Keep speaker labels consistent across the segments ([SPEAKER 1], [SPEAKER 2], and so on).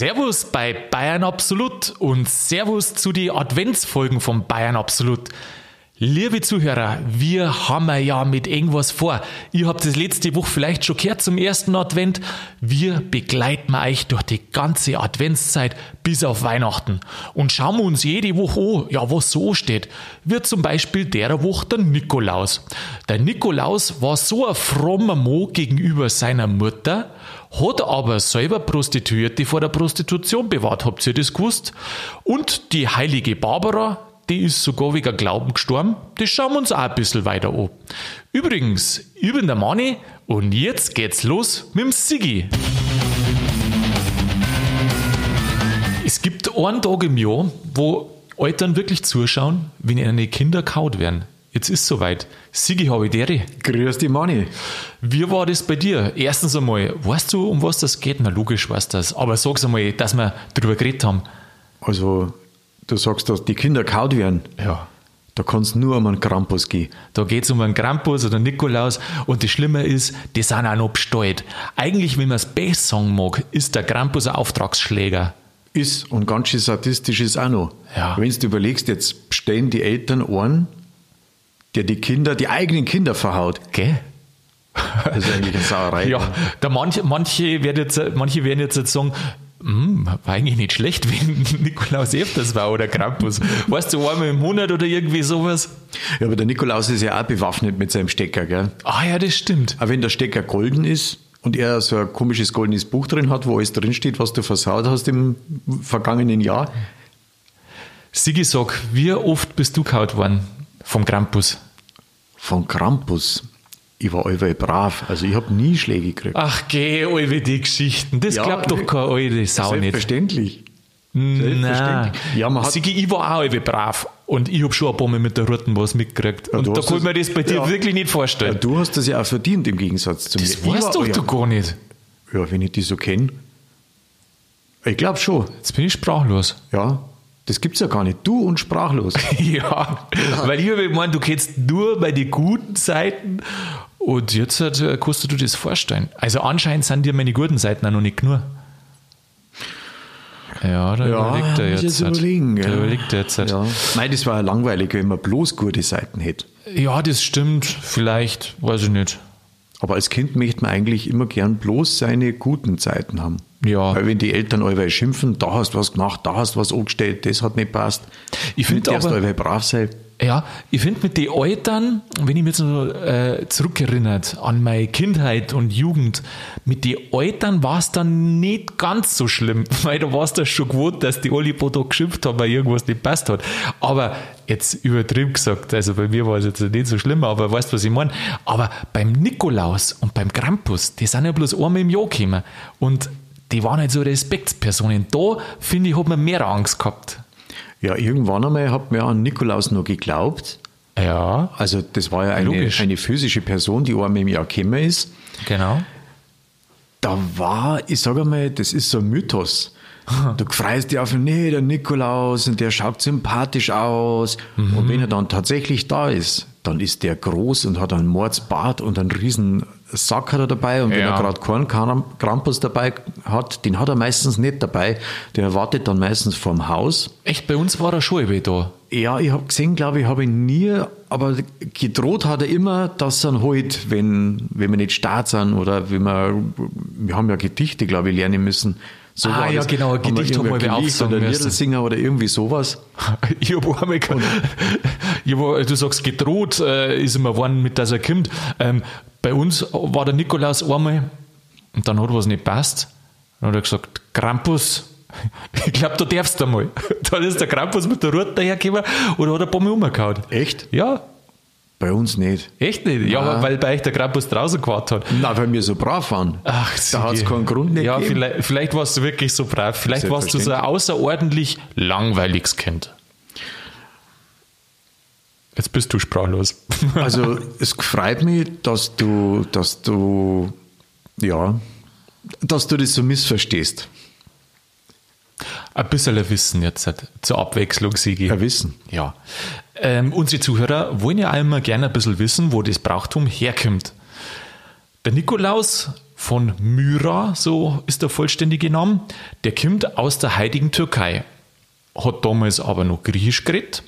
[SPEAKER 1] Servus bei Bayern Absolut und Servus zu den Adventsfolgen von Bayern Absolut. Liebe Zuhörer, wir haben ja mit irgendwas vor. Ihr habt es letzte Woche vielleicht schon gehört zum ersten Advent. Wir begleiten euch durch die ganze Adventszeit bis auf Weihnachten und schauen uns jede Woche an, ja, was so steht. Wie zum Beispiel der Woche der Nikolaus. Der Nikolaus war so ein frommer Mo gegenüber seiner Mutter, hat aber selber Prostituierte vor der Prostitution bewahrt. Habt ihr das gewusst? Und die heilige Barbara, die ist sogar wegen Glauben gestorben. Das schauen wir uns auch ein bisschen weiter an. Übrigens, ich bin der Manni und jetzt geht's los mit dem Siggi. Es gibt einen Tag im Jahr, wo Eltern wirklich zuschauen, wenn ihnen Kinder kaut werden. Jetzt ist soweit. Sigi Havidere.
[SPEAKER 2] Grüß die Manni.
[SPEAKER 1] Wie war das bei dir? Erstens einmal, weißt du, um was das geht? Na, logisch weißt du das. Aber sag's einmal, dass wir darüber geredet haben.
[SPEAKER 2] Also, du sagst, dass die Kinder kaut werden.
[SPEAKER 1] Ja.
[SPEAKER 2] Da kannst nur um einen Krampus gehen.
[SPEAKER 1] Da geht's um einen Krampus oder Nikolaus und das Schlimme ist, die sind auch noch bestellt. Eigentlich, wenn man es besser sagen mag, ist der Krampus ein Auftragsschläger.
[SPEAKER 2] Ist und ganz schön sadistisch ist auch noch.
[SPEAKER 1] Ja.
[SPEAKER 2] Wenn du überlegst, jetzt bestellen die Eltern einen, der die Kinder, die eigenen Kinder verhaut.
[SPEAKER 1] Gell?
[SPEAKER 2] Das ist eigentlich eine Sauerei.
[SPEAKER 1] Ja, da manche, manche, werden jetzt, manche werden jetzt sagen, hm, war eigentlich nicht schlecht, wenn Nikolaus öfters war oder Krampus. Weißt du, einmal im Monat oder irgendwie sowas?
[SPEAKER 2] Ja, aber der Nikolaus ist ja auch bewaffnet mit seinem Stecker, gell?
[SPEAKER 1] Ah ja, das stimmt.
[SPEAKER 2] Aber wenn der Stecker golden ist und er so ein komisches goldenes Buch drin hat, wo alles drinsteht, was du versaut hast im vergangenen Jahr.
[SPEAKER 1] Sigi, sag, wie oft bist du kaut worden vom Krampus?
[SPEAKER 2] Von Krampus. Ich war allweil brav. Also ich habe nie Schläge gekriegt.
[SPEAKER 1] Ach, geh, alle die Geschichten. Das
[SPEAKER 2] Ja,
[SPEAKER 1] glaubt doch keine alte Sau nicht.
[SPEAKER 2] Selbstverständlich.
[SPEAKER 1] Nein.
[SPEAKER 2] Selbstverständlich. Ja, man hat,
[SPEAKER 1] Sigi, ich war auch alle brav und ich hab schon ein paar Mal mit der Roten was mitgekriegt.
[SPEAKER 2] Ja,
[SPEAKER 1] und da kann ich mir
[SPEAKER 2] das-
[SPEAKER 1] das bei dir
[SPEAKER 2] ja.
[SPEAKER 1] wirklich nicht
[SPEAKER 2] ja,
[SPEAKER 1] vorstellen.
[SPEAKER 2] du hast das ja auch verdient im Gegensatz zu
[SPEAKER 1] das
[SPEAKER 2] mir. Ich
[SPEAKER 1] weißt doch
[SPEAKER 2] ja,
[SPEAKER 1] du gar nicht.
[SPEAKER 2] Ja, wenn ich die so kenne. Ich glaube schon.
[SPEAKER 1] Jetzt bin ich sprachlos.
[SPEAKER 2] Ja, das gibt's ja gar nicht. Du und sprachlos.
[SPEAKER 1] Ja, weil ich habe gemeint, du kennst nur bei den guten Seiten und jetzt kannst du dir das vorstellen. Also anscheinend sind dir meine guten Seiten auch noch nicht genug. Ja, da überlegt er jetzt.
[SPEAKER 2] jetzt überlegen.
[SPEAKER 1] Da
[SPEAKER 2] ja.
[SPEAKER 1] überlegt er jetzt.
[SPEAKER 2] Ja. Nein, das war ja langweilig, wenn man bloß gute Seiten hätte.
[SPEAKER 1] Ja, das stimmt. Vielleicht, weiß ich nicht.
[SPEAKER 2] Aber als Kind möchte man eigentlich immer gern bloß seine guten Zeiten haben.
[SPEAKER 1] Ja.
[SPEAKER 2] Weil wenn die Eltern allweil schimpfen, da hast du was gemacht, da hast du was angestellt, das hat nicht passt.
[SPEAKER 1] Ich find
[SPEAKER 2] Du darfst
[SPEAKER 1] aber-
[SPEAKER 2] allweil brav sein.
[SPEAKER 1] Ja, ich finde mit den Eltern, wenn ich mich jetzt so äh, zurückerinnert an meine Kindheit und Jugend, mit den Eltern war es dann nicht ganz so schlimm, weil da war es dann schon gewohnt, dass die paar Tage geschimpft haben, weil irgendwas nicht passt hat. Aber jetzt übertrieben gesagt, also bei mir war es jetzt nicht so schlimm, aber weißt du, was ich meine? Aber beim Nikolaus und beim Krampus, die sind ja bloß einmal im Jahr gekommen und die waren halt so Respektspersonen. Da, finde ich, hat man mehr Angst gehabt.
[SPEAKER 2] Ja, irgendwann einmal hat mir an Nikolaus noch geglaubt.
[SPEAKER 1] Ja,
[SPEAKER 2] Also das war ja eine, eine physische Person, die einmal im Jahr gekommen ist.
[SPEAKER 1] genau.
[SPEAKER 2] Da war, ich sage mal, das ist so ein Mythos. Du freust dich auf nee, der Nikolaus und der schaut sympathisch aus. Und wenn er dann tatsächlich da ist, dann ist der groß und hat einen Mordsbart und einen riesen Sack hat er dabei. Und wenn
[SPEAKER 1] Ja.
[SPEAKER 2] er gerade keinen Kram- Krampus dabei hat, den hat er meistens nicht dabei. Der wartet dann meistens vorm Haus.
[SPEAKER 1] Echt, bei uns war er schon irgendwie da.
[SPEAKER 2] Ja, ich habe gesehen, glaube ich, habe ihn nie, aber gedroht hat er immer, dass er ihn holt, wenn, wenn wir nicht stark sind oder wenn wir, wir haben ja Gedichte, glaube ich, lernen müssen. So
[SPEAKER 1] Ah, ja, genau, ein Gedicht haben wir
[SPEAKER 2] Gedicht
[SPEAKER 1] aufsagen
[SPEAKER 2] oder. Liedersinger oder irgendwie sowas.
[SPEAKER 1] Ich hab einmal, ich hab, du sagst, gedroht äh, ist immer geworden, mit dass er kommt. Ähm, bei uns war der Nikolaus einmal und dann hat was nicht passt. Dann hat er gesagt, Krampus, ich glaube, du darfst einmal. Dann ist der Krampus mit der Rute dahergekommen und hat ein paar Mal umgehauen.
[SPEAKER 2] Echt?
[SPEAKER 1] Ja,
[SPEAKER 2] Bei uns nicht.
[SPEAKER 1] echt nicht. Ja,
[SPEAKER 2] Nein.
[SPEAKER 1] weil bei euch der Krampus draußen gewartet hat.
[SPEAKER 2] Na, weil wir so brav waren.
[SPEAKER 1] Ach,
[SPEAKER 2] da hat es keinen Grund nicht
[SPEAKER 1] Ja,
[SPEAKER 2] gegeben.
[SPEAKER 1] vielleicht, vielleicht warst du wirklich so brav. Vielleicht warst du so ein außerordentlich langweiliges Kind. Jetzt bist du sprachlos.
[SPEAKER 2] Also es freut mich, dass du, dass du, ja, dass du das so missverstehst.
[SPEAKER 1] Ein bisschen Wissen jetzt zur Abwechslung, Sigi.
[SPEAKER 2] Ja, Wissen.
[SPEAKER 1] Ja. Ähm, unsere Zuhörer wollen ja immer gerne ein bisschen wissen, wo das Brauchtum herkommt. Der Nikolaus von Myra, so ist der vollständige Name. Der kommt aus der heutigen Türkei, hat damals aber noch Griechisch geredet.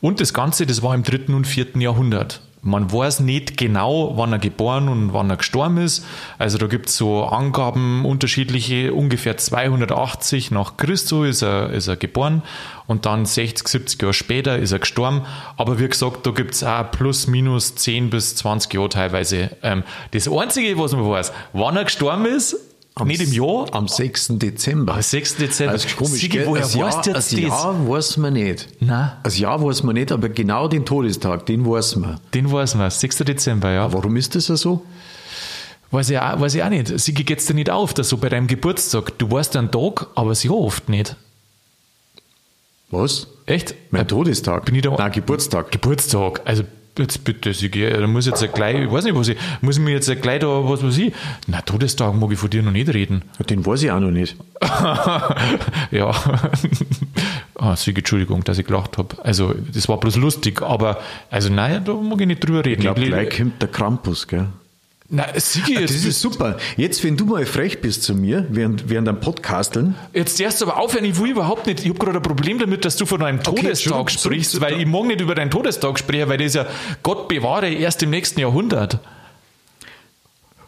[SPEAKER 1] Und das Ganze, das war im dritten und vierten Jahrhundert. Man weiß nicht genau, wann er geboren und wann er gestorben ist. Also da gibt es so Angaben unterschiedliche. Ungefähr 280 nach Christus ist er, ist er geboren und dann 60, 70 Jahre später ist er gestorben. Aber wie gesagt, da gibt es auch plus minus 10 bis 20 Jahre teilweise. Ähm, das Einzige, was man weiß, wann er gestorben ist,
[SPEAKER 2] Am
[SPEAKER 1] nicht im Jahr,
[SPEAKER 2] Am 6. Dezember.
[SPEAKER 1] am 6. Dezember.
[SPEAKER 2] Das ist komisch,
[SPEAKER 1] Sigi, woher
[SPEAKER 2] das
[SPEAKER 1] weißt du
[SPEAKER 2] Jahr,
[SPEAKER 1] jetzt
[SPEAKER 2] das? Jahr weiß man nicht.
[SPEAKER 1] Nein.
[SPEAKER 2] Das Jahr weiß man nicht, aber genau den Todestag, den weiß man.
[SPEAKER 1] Den weiß man, 6. Dezember, ja.
[SPEAKER 2] Warum ist das so?
[SPEAKER 1] Weiß ich, auch, weiß ich auch nicht. Sigi, geht's dir nicht auf, dass so bei deinem Geburtstag, du weißt einen Tag, aber das Jahr oft nicht.
[SPEAKER 2] Was?
[SPEAKER 1] Echt?
[SPEAKER 2] Mein Todestag?
[SPEAKER 1] bin ich da-
[SPEAKER 2] Nein, Geburtstag.
[SPEAKER 1] Geburtstag. Also jetzt bitte, Sigi, da muss jetzt gleich, ich weiß nicht, was ich, muss ich mir jetzt gleich da, was weiß ich, na, Todestag mag ich von dir noch nicht reden.
[SPEAKER 2] Den weiß ich auch noch nicht.
[SPEAKER 1] ja. ah, Sigi, Entschuldigung, dass ich gelacht habe. Also, das war bloß lustig, aber, also, nein, da mag ich nicht drüber reden.
[SPEAKER 2] Ich glaube,
[SPEAKER 1] Ich-
[SPEAKER 2] gleich kommt der Krampus, gell?
[SPEAKER 1] Nein, Sigi,
[SPEAKER 2] Das
[SPEAKER 1] jetzt,
[SPEAKER 2] ist super. Jetzt, wenn du mal frech bist zu mir, während, während einem Podcasteln,
[SPEAKER 1] Jetzt erst aber aufhören, ich will überhaupt nicht. Ich habe gerade ein Problem damit, dass du von deinem
[SPEAKER 2] Okay,
[SPEAKER 1] Todestag sprichst, weil ich mag nicht über deinen Todestag sprechen, weil das ist ja Gott bewahre erst im nächsten Jahrhundert.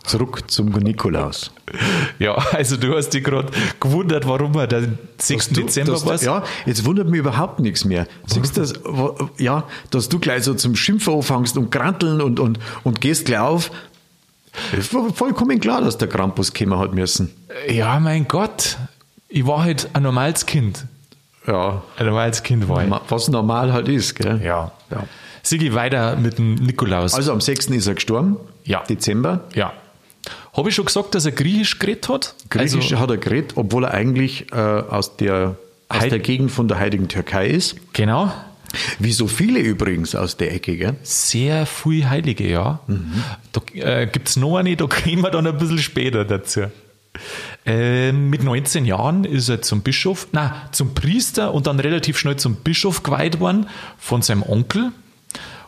[SPEAKER 2] zurück zum Nikolaus.
[SPEAKER 1] Ja, also du hast dich gerade gewundert, warum er der 6.
[SPEAKER 2] Du-
[SPEAKER 1] Dezember war.
[SPEAKER 2] Ja, jetzt wundert mich überhaupt nichts mehr. Siehst du, das, ja, dass du gleich so zum Schimpfen anfängst und kranteln und, und, und gehst gleich auf. Es war vollkommen klar, dass der Krampus kommen hat müssen.
[SPEAKER 1] Ja, mein Gott. Ich war halt ein normales Kind.
[SPEAKER 2] Ja,
[SPEAKER 1] Ein normales Kind war ich.
[SPEAKER 2] was normal halt ist, gell?
[SPEAKER 1] Ja.
[SPEAKER 2] ja.
[SPEAKER 1] Sigi weiter mit dem Nikolaus.
[SPEAKER 2] Also am 6. ist er gestorben.
[SPEAKER 1] Ja.
[SPEAKER 2] Dezember.
[SPEAKER 1] ja. Habe ich schon gesagt, dass er Griechisch geredet hat?
[SPEAKER 2] Griechisch
[SPEAKER 1] Also,
[SPEAKER 2] hat er geredet, obwohl er eigentlich äh, aus, der, aus
[SPEAKER 1] Heid-
[SPEAKER 2] der Gegend von der heutigen Türkei ist.
[SPEAKER 1] genau.
[SPEAKER 2] Wie so viele übrigens aus der Ecke, gell?
[SPEAKER 1] Sehr viel Heilige, ja. Da äh, gibt es noch eine, da kommen wir dann ein bisschen später dazu. Ähm, mit 19 Jahren ist er zum Bischof, na zum Priester und dann relativ schnell zum Bischof geweiht worden von seinem Onkel.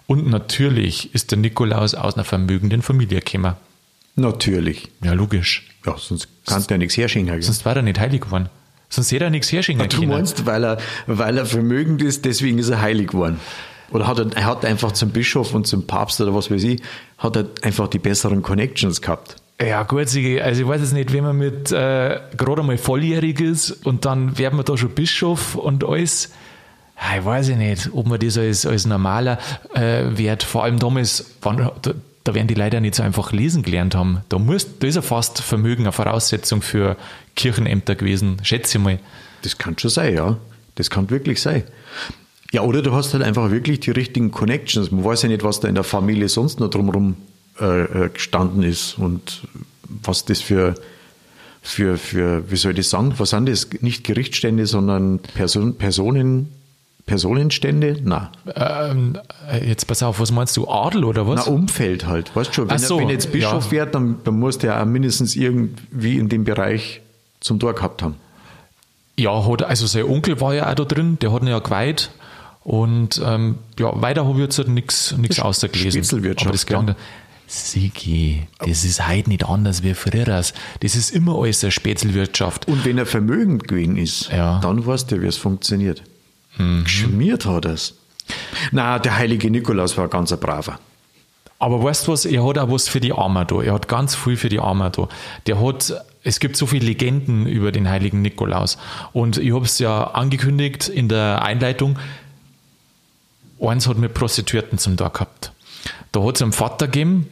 [SPEAKER 1] Und natürlich ist der Nikolaus aus einer vermögenden Familie gekommen.
[SPEAKER 2] Natürlich.
[SPEAKER 1] Ja, logisch.
[SPEAKER 2] Ja, sonst kannst du ja nichts herschenken.
[SPEAKER 1] Sonst war er nicht heilig geworden. Sonst hätte er nichts herschenken
[SPEAKER 2] Du
[SPEAKER 1] können.
[SPEAKER 2] meinst, weil er, weil er vermögend ist, deswegen ist er heilig geworden. Oder hat er, er hat einfach zum Bischof und zum Papst oder was weiß ich, hat er einfach die besseren Connections gehabt.
[SPEAKER 1] Ja, gut, also ich weiß jetzt nicht, wenn man mit äh, gerade einmal volljährig ist und dann wird man da schon Bischof und alles. Ich weiß ja nicht, ob man das als, als normaler äh, Wert, vor allem damals, wann, da, werden die leider nicht so einfach lesen gelernt haben. Da, muss, da ist ja fast Vermögen eine Voraussetzung für Kirchenämter gewesen, schätze ich mal.
[SPEAKER 2] Das kann schon sein, ja. Das kann wirklich sein. Ja, oder du hast halt einfach wirklich die richtigen Connections. Man weiß ja nicht, was da in der Familie sonst noch drumherum äh, äh, gestanden ist und was das für, für, für, wie soll ich das sagen, was sind das? Nicht Gerichtsstände, sondern Person, Personen, Personenstände? Na,
[SPEAKER 1] Ähm, äh, jetzt pass auf, was meinst du, Adel oder was?
[SPEAKER 2] na, Umfeld halt. Weißt du schon, wenn,
[SPEAKER 1] so,
[SPEAKER 2] er, wenn jetzt Bischof
[SPEAKER 1] ja.
[SPEAKER 2] wird, dann, dann muss der auch mindestens irgendwie in dem Bereich zum Tor gehabt haben.
[SPEAKER 1] Ja, hat, also sein Onkel war ja auch da drin, der hat ihn ja geweiht. Und ähm, ja, weiter habe ich jetzt halt nichts ausgelesen. Aber das klang
[SPEAKER 2] ja.
[SPEAKER 1] da, Sigi, das ist heute nicht anders wie früher. Das ist immer alles eine Spätzelwirtschaft.
[SPEAKER 2] Und wenn er vermögend gewesen ist,
[SPEAKER 1] Ja.
[SPEAKER 2] dann weißt du, wie es funktioniert. Geschmiert hat es. Na, der heilige Nikolaus war ganz ein braver.
[SPEAKER 1] Aber weißt du was, er hat auch was für die Armen da. Er hat ganz viel für die Armen da. Der hat, es gibt so viele Legenden über den heiligen Nikolaus. Und ich habe es ja angekündigt in der Einleitung. Eins hat mit Prostituierten zum Tag gehabt. Da hat es einen Vater gegeben,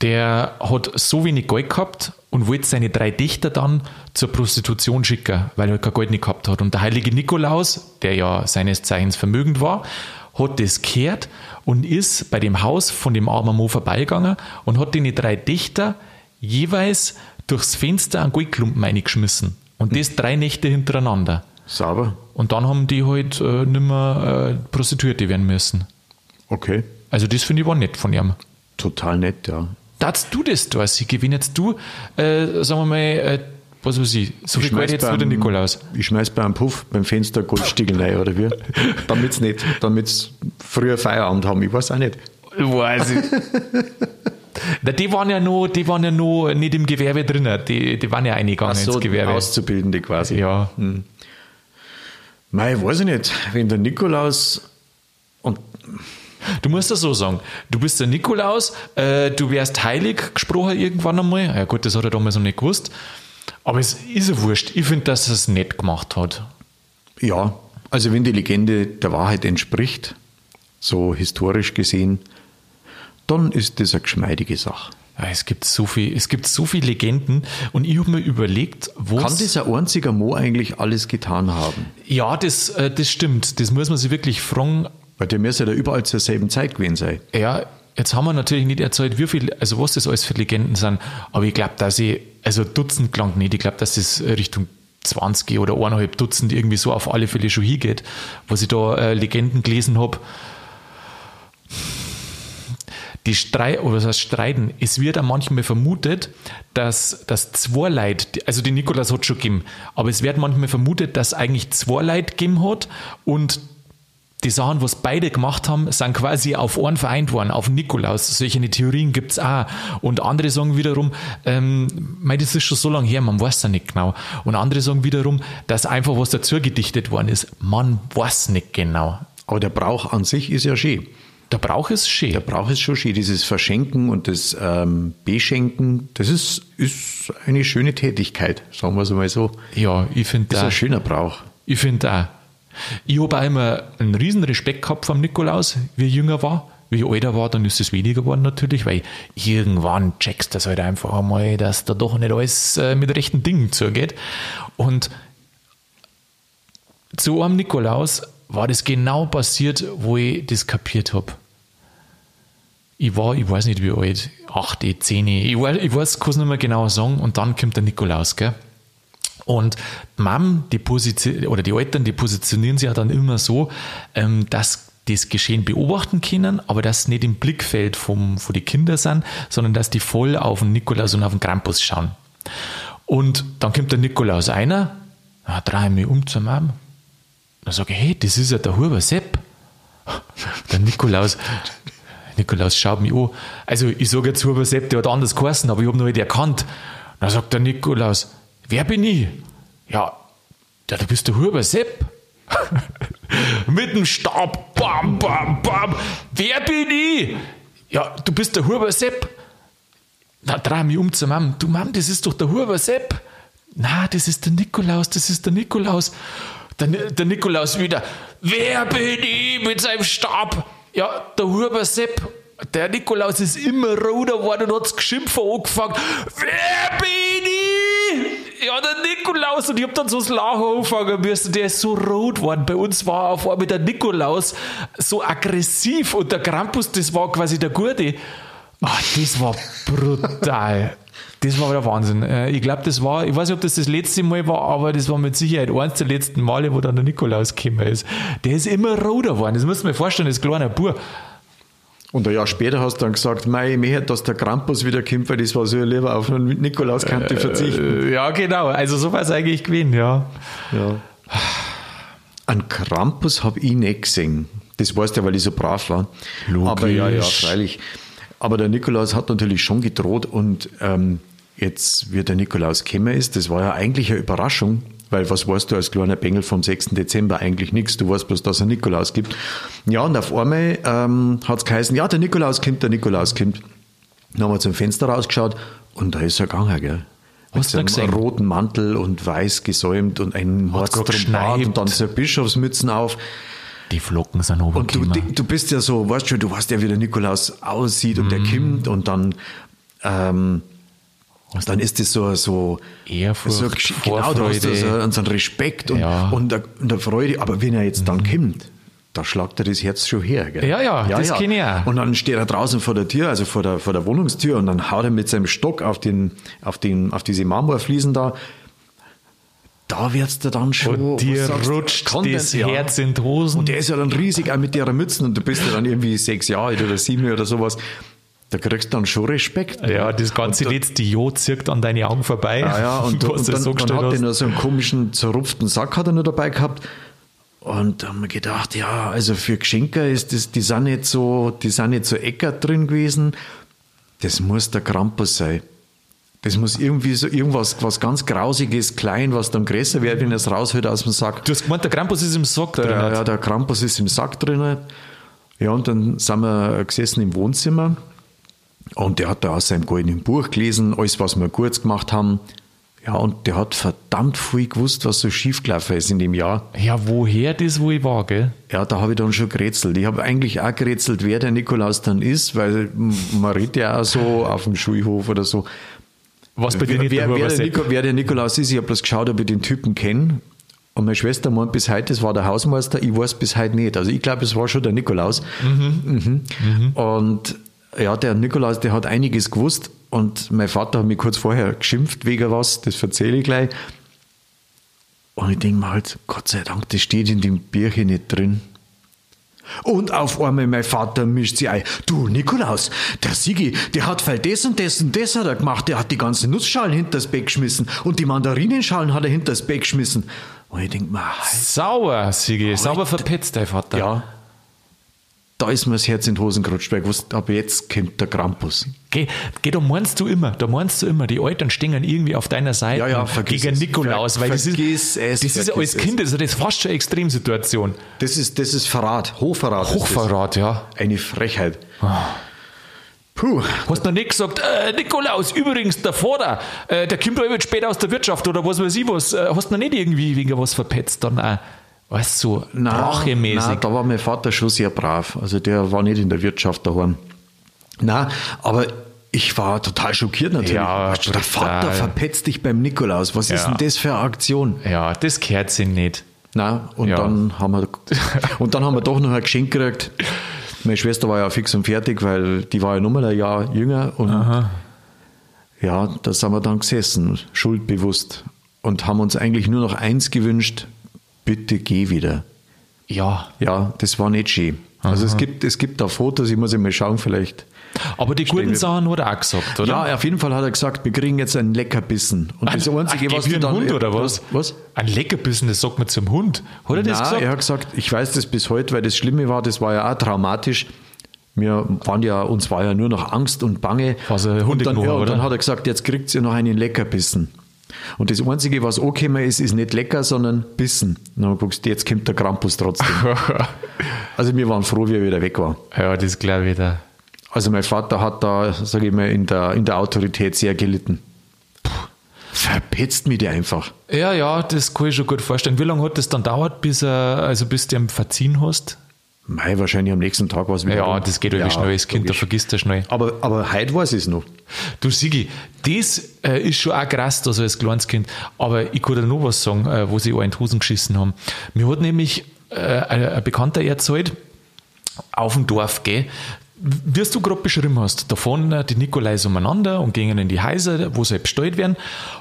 [SPEAKER 1] der hat so wenig Geld gehabt und wollte seine drei Dichter dann zur Prostitution schicken, weil er kein Geld nicht gehabt hat. Und der heilige Nikolaus, der ja seines Zeichens vermögend war, hat das gehört und ist bei dem Haus von dem armen Mo vorbeigegangen und hat den drei Dichter jeweils durchs Fenster einen Goldklumpen reingeschmissen. Und das drei Nächte hintereinander.
[SPEAKER 2] Sauber.
[SPEAKER 1] Und dann haben die halt äh, nicht mehr äh, Prostituierte werden müssen.
[SPEAKER 2] Okay.
[SPEAKER 1] Also das finde ich war nett von ihm.
[SPEAKER 2] Total nett, ja.
[SPEAKER 1] Darfst du das da, wenn jetzt du, äh, sagen wir mal, äh, was weiß ich, so viel Geld jetzt für den Nikolaus.
[SPEAKER 2] Ich schmeiß bei einem Puff beim Fenster Goldstiegel rein, oder wie? Damit's nicht, damit's früher Feierabend haben, ich weiß auch nicht.
[SPEAKER 1] Weiß ich. Na, die waren ja noch, die waren ja noch nicht im Gewerbe drin. Die, die waren ja eingegangen
[SPEAKER 2] so,
[SPEAKER 1] ins Gewerbe.
[SPEAKER 2] Auszubildende quasi.
[SPEAKER 1] Ja.
[SPEAKER 2] Mei, weiß ich nicht. Wenn der Nikolaus und
[SPEAKER 1] Du musst das so sagen. Du bist der Nikolaus, äh, du wärst heilig gesprochen irgendwann einmal. Ja gut, das hat er damals noch nicht gewusst. Aber es ist ja wurscht. Ich finde, dass er es nett gemacht hat.
[SPEAKER 2] ja, also wenn die Legende der Wahrheit entspricht, so historisch gesehen, dann ist das eine geschmeidige Sache.
[SPEAKER 1] Ja, es gibt so viel, es gibt so viele Legenden und ich habe mir überlegt, wo
[SPEAKER 2] Kann dieser einziger Mo eigentlich alles getan haben?
[SPEAKER 1] Ja, das, äh, das stimmt. Das muss man sich wirklich fragen.
[SPEAKER 2] Weil der müsste ja da überall zur selben Zeit gewesen sein.
[SPEAKER 1] Ja, jetzt haben wir natürlich nicht erzählt, wie viel, also was das alles für Legenden sind, aber ich glaube, dass ich, also Dutzend klang nicht, ich glaube, dass das Richtung 20 oder eineinhalb Dutzend irgendwie so auf alle Fälle schon hingeht, was ich da äh, Legenden gelesen habe. Die Streit, oder was heißt streiten, es wird auch manchmal vermutet, dass, dass zwei Leute, also die Nikolaus hat schon gegeben, aber es wird manchmal vermutet, dass eigentlich zwei Leute gegeben hat und die Sachen, was beide gemacht haben, sind quasi auf einen vereint worden, auf Nikolaus. Solche Theorien gibt es auch. Und andere sagen wiederum, ähm, mei, das ist schon so lange her, man weiß ja nicht genau. Und andere sagen wiederum, dass einfach was dazu gedichtet worden ist. Man weiß nicht genau.
[SPEAKER 2] Aber der Brauch an sich ist ja schön.
[SPEAKER 1] Der Brauch ist schön.
[SPEAKER 2] Der Brauch ist schon schön. Dieses Verschenken und das ähm, Beschenken, das ist, ist eine schöne Tätigkeit, sagen wir es mal so.
[SPEAKER 1] ja, ich finde
[SPEAKER 2] Das ist ein schöner Brauch.
[SPEAKER 1] Ich finde auch. Ich habe auch immer einen riesen Respekt gehabt vom Nikolaus, wie ich jünger war. Wie ich älter war, dann ist es weniger geworden natürlich, weil irgendwann checkst du das halt einfach einmal, dass da doch nicht alles äh, mit rechten Dingen zugeht. Und zu einem Nikolaus war das genau passiert, wo ich das kapiert habe. Ich war, ich weiß nicht wie alt, 8, 10, ich weiß, ich kann es nicht mehr genau sagen, und dann kommt der Nikolaus, gell? Und Mom, die Position, oder die Eltern, die positionieren sich ja dann immer so, ähm, dass das Geschehen beobachten können, aber dass sie nicht im Blickfeld vom, von den Kindern sind, sondern dass die voll auf den Nikolaus und auf den Krampus schauen. Und dann kommt der Nikolaus einer, dann drehe ich mich um zur Mom, dann sage ich, hey, das ist ja der Huber Sepp. Der Nikolaus, Nikolaus schaut mich an. Also ich sage jetzt Huber Sepp, der hat anders geheißen, aber ich habe noch nicht erkannt. Dann sagt der Nikolaus, wer bin ich? Ja, ja du bist der Huber Sepp. Mit dem Stab, bam, bam, bam. Wer bin ich? Ja, du bist der Huber Sepp. Na, dreh mich um zur Mom. Du Mom, das ist doch der Huber Sepp. Na, das ist der Nikolaus, das ist der Nikolaus. Der, der Nikolaus wieder. Wer bin ich mit seinem Stab? Ja, der Huber Sepp. Der Nikolaus ist immer roter geworden und hat's geschimpft angefangen. Wer bin ich? Ja, der Nikolaus. Und ich hab dann so das Lachen anfangen müssen. Der ist so rot geworden. Bei uns war auf einmal der Nikolaus so aggressiv und der Krampus, das war quasi der Gute. Ach, das war brutal. Das war der Wahnsinn. Äh, Ich glaube, das war, ich weiß nicht, ob das das letzte Mal war, aber das war mit Sicherheit eines der letzten Male, wo dann der Nikolaus gekommen ist. Der ist immer roter geworden. Das muss man sich vorstellen, das kleine Bub.
[SPEAKER 2] Und ein Jahr später hast du dann gesagt, mei, ich möchte, dass der Krampus wieder kommt, weil das war so lieber auf einen Nikolaus kann ich verzichten.
[SPEAKER 1] Äh, Ja, genau. Also so war es eigentlich gewesen, ja.
[SPEAKER 2] Ja. An Krampus habe ich nicht gesehen. Das weißt du, weil ich so brav war.
[SPEAKER 1] Logisch.
[SPEAKER 2] Aber ja, ja, freilich. Aber der Nikolaus hat natürlich schon gedroht und ähm, jetzt, wie der Nikolaus gekommen ist, das war ja eigentlich eine Überraschung, weil was weißt du als kleiner Bengel vom 6. Dezember eigentlich nichts, du weißt bloß, dass es einen Nikolaus gibt. Ja, und auf einmal ähm, hat es geheißen, ja, der Nikolaus kommt, der Nikolaus kommt. Dann haben wir zum Fenster rausgeschaut und da ist er gegangen, gell.
[SPEAKER 1] Hast du gesehen?
[SPEAKER 2] roten Mantel und weiß gesäumt und ein
[SPEAKER 1] Hat's grad
[SPEAKER 2] Mordstrumpfbart
[SPEAKER 1] geschneit.
[SPEAKER 2] und dann so Bischofsmützen auf.
[SPEAKER 1] Die Flocken sind
[SPEAKER 2] Und du, du bist ja so, weißt schon, du weißt ja, wie der Nikolaus aussieht und der
[SPEAKER 1] Mhm.
[SPEAKER 2] kommt und dann, ähm, dann ist das so, so,
[SPEAKER 1] Ehrfurcht,
[SPEAKER 2] so genau, du hast da
[SPEAKER 1] Vorfreude.
[SPEAKER 2] so, so einen Respekt und,
[SPEAKER 1] Ja. Mhm.
[SPEAKER 2] und, eine, und eine Freude. Aber wenn er jetzt dann kommt, da schlagt er das Herz schon her. Gell?
[SPEAKER 1] Ja, ja, das kenn ich auch.
[SPEAKER 2] Und dann steht er draußen vor der Tür, also vor der, vor der Wohnungstür und dann haut er mit seinem Stock auf, den, auf, den, auf diese Marmorfliesen da. Da wird's dir dann schon.
[SPEAKER 1] Und dir
[SPEAKER 2] sagst du,
[SPEAKER 1] rutscht
[SPEAKER 2] kann
[SPEAKER 1] das
[SPEAKER 2] ja.
[SPEAKER 1] Herz in die Hosen.
[SPEAKER 2] Und der ist ja dann riesig, auch mit der Mützen und du bist ja dann irgendwie sechs Jahre alt oder sieben oder sowas. Da kriegst du dann schon Respekt.
[SPEAKER 1] ja, das ganze letzte Jahr zirkt an deine Augen vorbei.
[SPEAKER 2] Ja, ja, und,
[SPEAKER 1] was
[SPEAKER 2] und
[SPEAKER 1] du
[SPEAKER 2] dann,
[SPEAKER 1] so
[SPEAKER 2] dann hat er noch so einen komischen zerrupften Sack hat er noch dabei gehabt. Und da haben wir gedacht, ja, also für Geschenke ist das, die sind nicht so, die sind nicht so eckert drin gewesen. das muss der Krampus sein. Das muss irgendwie so irgendwas was ganz Grausiges, klein, was dann größer wird, wenn er es raushört aus dem Sack.
[SPEAKER 1] Du hast gemeint, der Krampus ist im Sack drin.
[SPEAKER 2] ja, der Krampus ist im Sack drin. Ja, und dann sind wir gesessen im Wohnzimmer und der hat da aus seinem goldenen Buch gelesen, alles, was wir kurz gemacht haben. Ja, und der hat verdammt viel gewusst, was so schiefgelaufen ist in dem Jahr.
[SPEAKER 1] Ja, woher das wohl war, gell?
[SPEAKER 2] Ja, da habe ich dann schon gerätselt. Ich habe eigentlich auch gerätselt, wer der Nikolaus dann ist, weil man redet ja auch so auf dem Schulhof oder so.
[SPEAKER 1] Was bei dir nicht
[SPEAKER 2] wer,
[SPEAKER 1] der
[SPEAKER 2] wer, der. Nico, wer der Nikolaus ist, ich habe bloß geschaut, ob ich den Typen kenne. Und meine Schwester meint bis heute, das war der Hausmeister, ich weiß bis heute nicht. Also ich glaube, es war schon der Nikolaus. Mhm. Und ja, der Nikolaus, der hat einiges gewusst. Und mein Vater hat mich kurz vorher geschimpft wegen was, das erzähle ich gleich. Und ich denke mir halt, Gott sei Dank, das steht in dem Bierchen nicht drin. Und auf einmal mein Vater mischt sie ein. Du, Nikolaus, der Sigi, der hat weil das und das und das hat er gemacht. Der hat die ganzen Nussschalen hinter das Bett geschmissen und die Mandarinenschalen hat er hinter das Bett geschmissen. Und ich denke mir,
[SPEAKER 1] Sauer, Sigi, sauber verpetzt, dein Vater.
[SPEAKER 2] ja, da ist mir das Herz in die Hosen gerutscht, weil ich wusste, aber jetzt kommt der Krampus.
[SPEAKER 1] Geh, geh, da meinst du immer, da meinst du immer, die Eltern stehen irgendwie auf deiner Seite
[SPEAKER 2] Ja, ja, vergiss
[SPEAKER 1] gegen
[SPEAKER 2] es.
[SPEAKER 1] Nikolaus, weil das ist,
[SPEAKER 2] vergiss es,
[SPEAKER 1] das ist ja als
[SPEAKER 2] vergiss
[SPEAKER 1] Kind, das ist fast schon eine Extremsituation.
[SPEAKER 2] Das ist, das ist Verrat, Hochverrat.
[SPEAKER 1] Hochverrat, ja.
[SPEAKER 2] Eine Frechheit. Puh,
[SPEAKER 1] Hast noch nicht gesagt, äh, Nikolaus, übrigens, der Vater, äh, der kommt heute später aus der Wirtschaft oder was weiß ich was, äh, hast noch nicht irgendwie wegen was verpetzt dann auch, weißt du, so rachemäßig.
[SPEAKER 2] Nein, da war mein Vater schon sehr brav. Also der war nicht in der Wirtschaft daheim. Na, aber ich war total schockiert natürlich.
[SPEAKER 1] Ja,
[SPEAKER 2] Weißt du, der
[SPEAKER 1] brutal.
[SPEAKER 2] Vater verpetzt dich beim Nikolaus. Was ist
[SPEAKER 1] Ja.
[SPEAKER 2] denn das für eine Aktion?
[SPEAKER 1] Ja, das gehört sich nicht.
[SPEAKER 2] Na, und
[SPEAKER 1] Ja.
[SPEAKER 2] dann haben wir und dann haben wir doch noch ein Geschenk gekriegt. Meine Schwester war ja fix und fertig, weil die war ja nochmal ein Jahr jünger und ja, da sind wir dann gesessen, schuldbewusst und haben uns eigentlich nur noch eins gewünscht: Bitte geh wieder.
[SPEAKER 1] Ja,
[SPEAKER 2] Ja, das war nicht schön. Also es gibt, es gibt da Fotos, ich muss ja mal schauen, vielleicht.
[SPEAKER 1] aber die guten
[SPEAKER 2] wir-
[SPEAKER 1] Sachen hat er auch gesagt, oder?
[SPEAKER 2] Ja, auf jeden Fall hat er gesagt, wir kriegen jetzt einen Leckerbissen. Und das Einzige,
[SPEAKER 1] Ach,
[SPEAKER 2] was
[SPEAKER 1] ein
[SPEAKER 2] dann.
[SPEAKER 1] Hund oder was?
[SPEAKER 2] Was?
[SPEAKER 1] Ein Leckerbissen, das sagt man zum Hund. Hat er das
[SPEAKER 2] Nein,
[SPEAKER 1] gesagt?
[SPEAKER 2] er hat gesagt, ich weiß das bis heute, weil das Schlimme war, das war ja auch traumatisch. Wir waren ja, uns war ja nur noch Angst und Bange.
[SPEAKER 1] Was ein
[SPEAKER 2] und dann, ja, und dann hat er gesagt, jetzt kriegt ihr noch einen Leckerbissen. Und das Einzige, was angekommen ist, ist nicht lecker, sondern Bissen. Und dann guckst du, jetzt kommt der Krampus trotzdem. also wir waren froh, wie er wieder weg war.
[SPEAKER 1] ja, das glaube ich da.
[SPEAKER 2] Also mein Vater hat da, sage ich mal, in der, in der Autorität sehr gelitten. Puh, verpetzt mich die einfach.
[SPEAKER 1] Ja, ja, das kann ich schon gut vorstellen. Wie lange hat das dann dauert, bis, er, also bis du ihm verziehen hast?
[SPEAKER 2] Mei, wahrscheinlich am nächsten Tag war es wieder.
[SPEAKER 1] Ja, das geht irgendwie schnell. Das Kind, da vergisst er schnell.
[SPEAKER 2] Aber, aber heute weiß ich es noch.
[SPEAKER 1] Du Sigi, das äh, ist schon auch krass, also als kleines Kind. Aber ich kann dir noch was sagen, äh, wo sie auch in die Hosen geschissen haben. Mir hat nämlich äh, ein, ein Bekannter erzählt, auf dem Dorf, gell, wie du gerade beschrieben hast, davon äh, die Nikolais umeinander und gingen in die Häuser, wo sie bestellt werden.